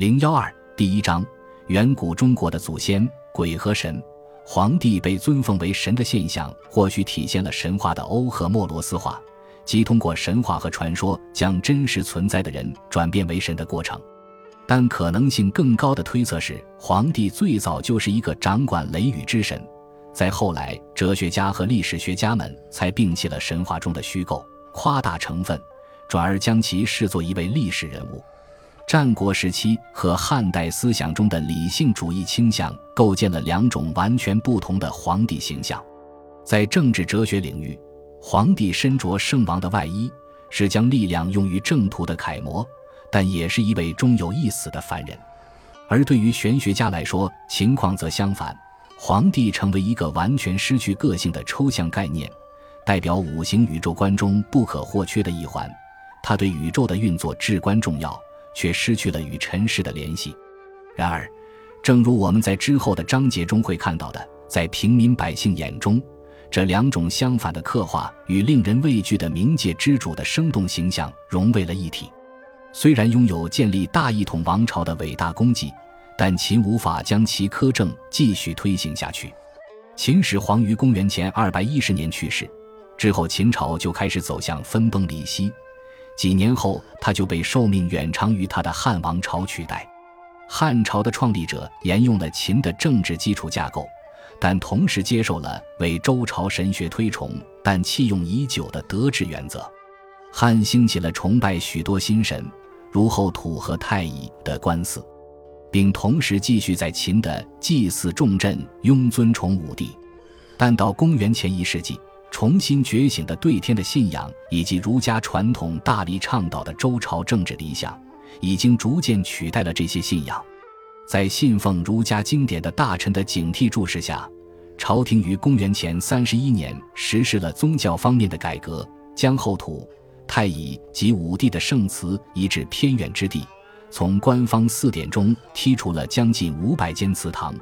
零幺二第一章：远古中国的祖先鬼和神。皇帝被尊奉为神的现象，或许体现了神话的欧和莫罗斯化，即通过神话和传说将真实存在的人转变为神的过程。但可能性更高的推测是，皇帝最早就是一个掌管雷雨之神。在后来，哲学家和历史学家们才摒弃了神话中的虚构、夸大成分，转而将其视作一位历史人物。战国时期和汉代思想中的理性主义倾向构建了两种完全不同的皇帝形象。在政治哲学领域，皇帝身着圣王的外衣，是将力量用于正途的楷模，但也是一位终有一死的凡人。而对于玄学家来说，情况则相反，皇帝成为一个完全失去个性的抽象概念，代表五行宇宙观中不可或缺的一环，他对宇宙的运作至关重要。却失去了与尘世的联系。然而，正如我们在之后的章节中会看到的，在平民百姓眼中，这两种相反的刻画与令人畏惧的冥界之主的生动形象融为了一体。虽然拥有建立大一统王朝的伟大功绩，但秦无法将其苛政继续推行下去。秦始皇于公元前二百一十年去世之后，秦朝就开始走向分崩离析。几年后，他就被寿命远长于他的汉王朝取代。汉朝的创立者沿用了秦的政治基础架构，但同时接受了为周朝神学推崇但弃用已久的德治原则。汉兴起了崇拜许多新神，如后土和太乙的官司，并同时继续在秦的祭祀重镇拥尊崇武帝。但到公元前一世纪。重新觉醒的对天的信仰，以及儒家传统大力倡导的周朝政治理想，已经逐渐取代了这些信仰。在信奉儒家经典的大臣的警惕注视下，朝廷于公元前三十一年实施了宗教方面的改革，将后土、太乙及武帝的圣祠移至偏远之地，从官方祀典中剔除了将近五百间祠堂，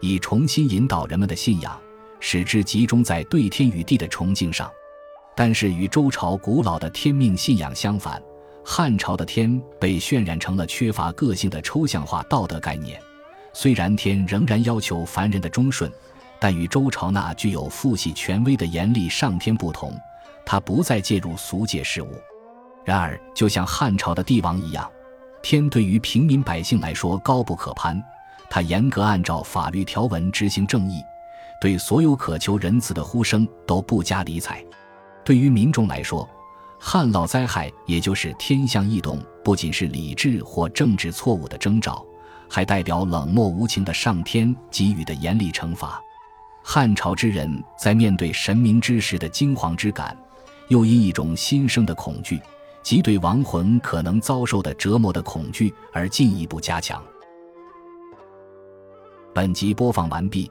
以重新引导人们的信仰。使之集中在对天与地的崇敬上，但是与周朝古老的天命信仰相反，汉朝的天被渲染成了缺乏个性的抽象化道德概念。虽然天仍然要求凡人的忠顺，但与周朝那具有父系权威的严厉上天不同，他不再介入俗界事务。然而，就像汉朝的帝王一样，天对于平民百姓来说高不可攀，他严格按照法律条文执行正义。对所有渴求仁慈的呼声都不加理睬。对于民众来说，旱涝灾害也就是天象异动，不仅是理智或政治错误的征兆，还代表冷漠无情的上天给予的严厉惩罚。汉朝之人在面对神明之时的惊惶之感，又因一种新生的恐惧，即对亡魂可能遭受的折磨的恐惧而进一步加强。本集播放完毕。